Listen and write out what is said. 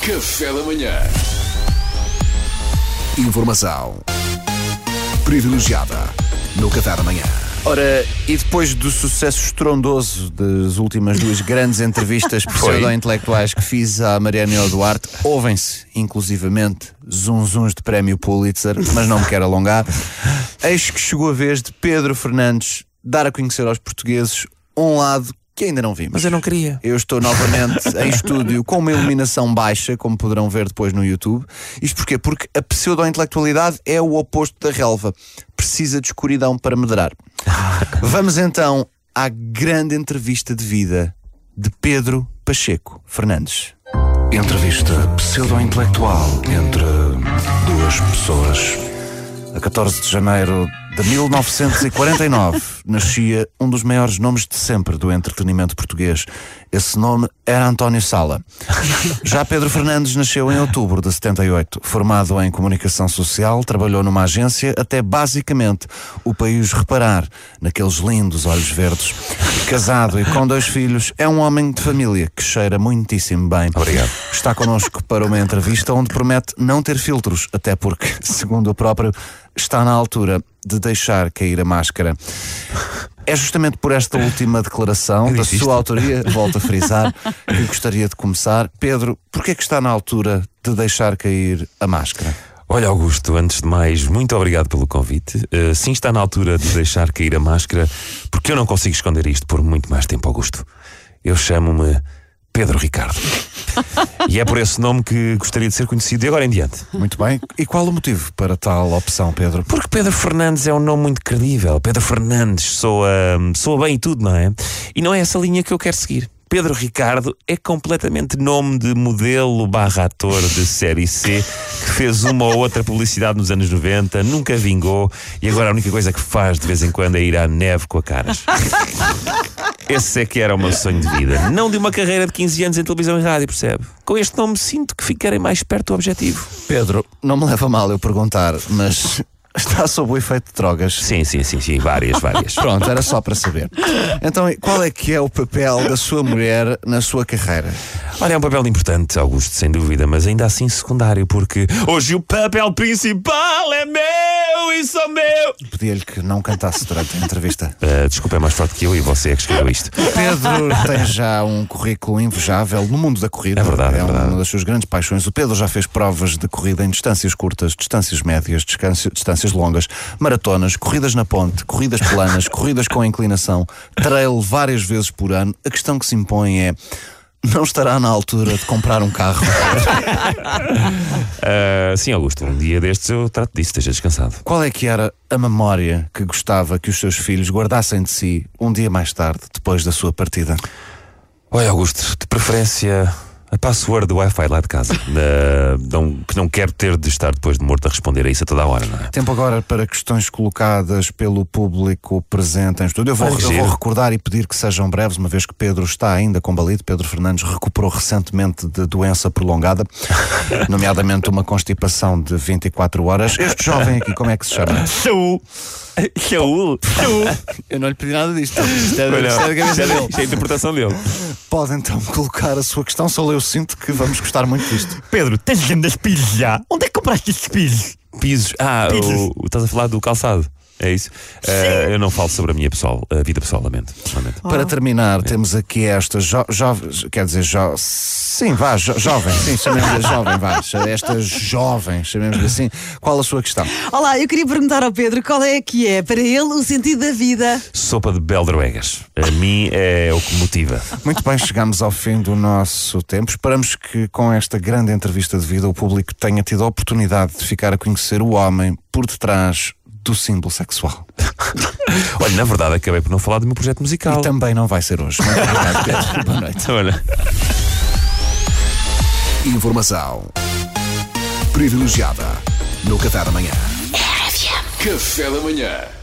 Café da manhã. Informação privilegiada no Café da Manhã. Ora, e depois do sucesso estrondoso das últimas duas grandes entrevistas pseudo-intelectuais que fiz à Mariana Duarte, ouvem-se, inclusivamente, zunzuns de prémio Pulitzer, mas não me quero alongar. Eis que chegou a vez de Pedro Fernandes dar a conhecer aos portugueses um lado que ainda não vimos. Mas eu não queria. Eu estou novamente em estúdio com uma iluminação baixa, como poderão ver depois no YouTube. Isto porquê? Porque a pseudo-intelectualidade é o oposto da relva. Precisa de escuridão para medrar. Vamos então à grande entrevista de vida de Pedro Pacheco Fernandes. Entrevista pseudo-intelectual entre duas pessoas. A 14 de janeiro de 1949 nascia um dos maiores nomes de sempre do entretenimento português. Esse nome era António Sala. Já Pedro Fernandes nasceu em outubro de 78. Formado em comunicação social, trabalhou numa agência até basicamente o país reparar naqueles lindos olhos verdes. Casado e com dois filhos, é um homem de família que cheira muitíssimo bem. Obrigado. Está connosco para uma entrevista onde promete não ter filtros, até porque, segundo o próprio, está na altura de deixar cair a máscara. É justamente por esta última declaração da sua autoria, volto a frisar, que gostaria de começar. Pedro, porquê é que está na altura de deixar cair a máscara? Olha, Augusto, antes de mais, muito obrigado pelo convite. Uh, sim, está na altura de deixar cair a máscara, porque eu não consigo esconder isto por muito mais tempo, Augusto. Eu chamo-me Pedro Ricardo. E é por esse nome que gostaria de ser conhecido de agora em diante. Muito bem. E qual o motivo para tal opção, Pedro? Porque Pedro Fernandes é um nome muito credível. Pedro Fernandes soa, soa bem e tudo, não é? E não é essa linha que eu quero seguir. Pedro Ricardo é completamente nome de modelo barra ator de série C que fez uma ou outra publicidade nos anos 90, nunca vingou e agora a única coisa que faz de vez em quando é ir à neve com a caras. Esse é que era o meu sonho de vida. Não de uma carreira de 15 anos em televisão e rádio, percebe? Com este nome sinto que ficarei mais perto do objetivo. Pedro, não me leva mal eu perguntar, mas Está sob o efeito de drogas. Sim, sim, sim, sim, várias, várias. Pronto, era só para saber. Então, qual é que é o papel da sua mulher na sua carreira? Olha, é um papel importante, Augusto, sem dúvida, mas ainda assim secundário, porque hoje o papel principal é meu e só meu. Pedia-lhe que não cantasse durante a entrevista. Uh, desculpa, é mais forte que eu e você é que escreveu isto. Pedro tem já um currículo invejável no mundo da corrida. É verdade, é, é verdade. uma das suas grandes paixões. O Pedro já fez provas de corrida em distâncias curtas, distâncias médias, distâncias longas, maratonas, corridas na ponte, corridas planas, corridas com inclinação, trail várias vezes por ano. A questão que se impõe é não estará na altura de comprar um carro? uh, sim, Augusto, um dia destes eu trato disso, esteja descansado. Qual é que era a memória que gostava que os seus filhos guardassem de si um dia mais tarde, depois da sua partida? Olha, Augusto, de preferência a password do Wi-Fi lá de casa. não, que não quero ter de estar depois de morto a responder a isso a toda a hora, não é? Tempo agora para questões colocadas pelo público presente em estúdio. Eu vou, eu vou recordar e pedir que sejam breves, uma vez que Pedro está ainda combalido. Pedro Fernandes recuperou recentemente de doença prolongada, nomeadamente uma constipação de 24 horas. Este jovem aqui, como é que se chama? Saúl. Saúl. Eu não lhe pedi nada disto. Isto é, isto é dele. Isto é a interpretação dele. Pode então colocar a sua questão, só eu sinto que vamos gostar muito disto. Pedro, tens grandes pisos já? Onde é que compraste estes pisos? Pisos? Ah, pisos. O, o, estás a falar do calçado. É isso? Uh, eu não falo sobre a minha pessoal, a vida pessoal, lamento. lamento. Para terminar, é. temos aqui esta jovem, jo quer dizer, jo sim, vá, jo jovem, sim, chamemos-lhe jovem, vá, esta jovem, chamemos-lhe assim. Qual a sua questão? Olá, eu queria perguntar ao Pedro qual é que é, para ele, o sentido da vida. Sopa de beldroegas. A mim é o que motiva. Muito bem, chegamos ao fim do nosso tempo. Esperamos que com esta grande entrevista de vida o público tenha tido a oportunidade de ficar a conhecer o homem por detrás do símbolo sexual. Olha, na verdade, acabei por não falar do meu projeto musical. E também não vai ser hoje. Obrigado. Boa noite. Olha. Informação privilegiada no Café da Manhã. Café da manhã.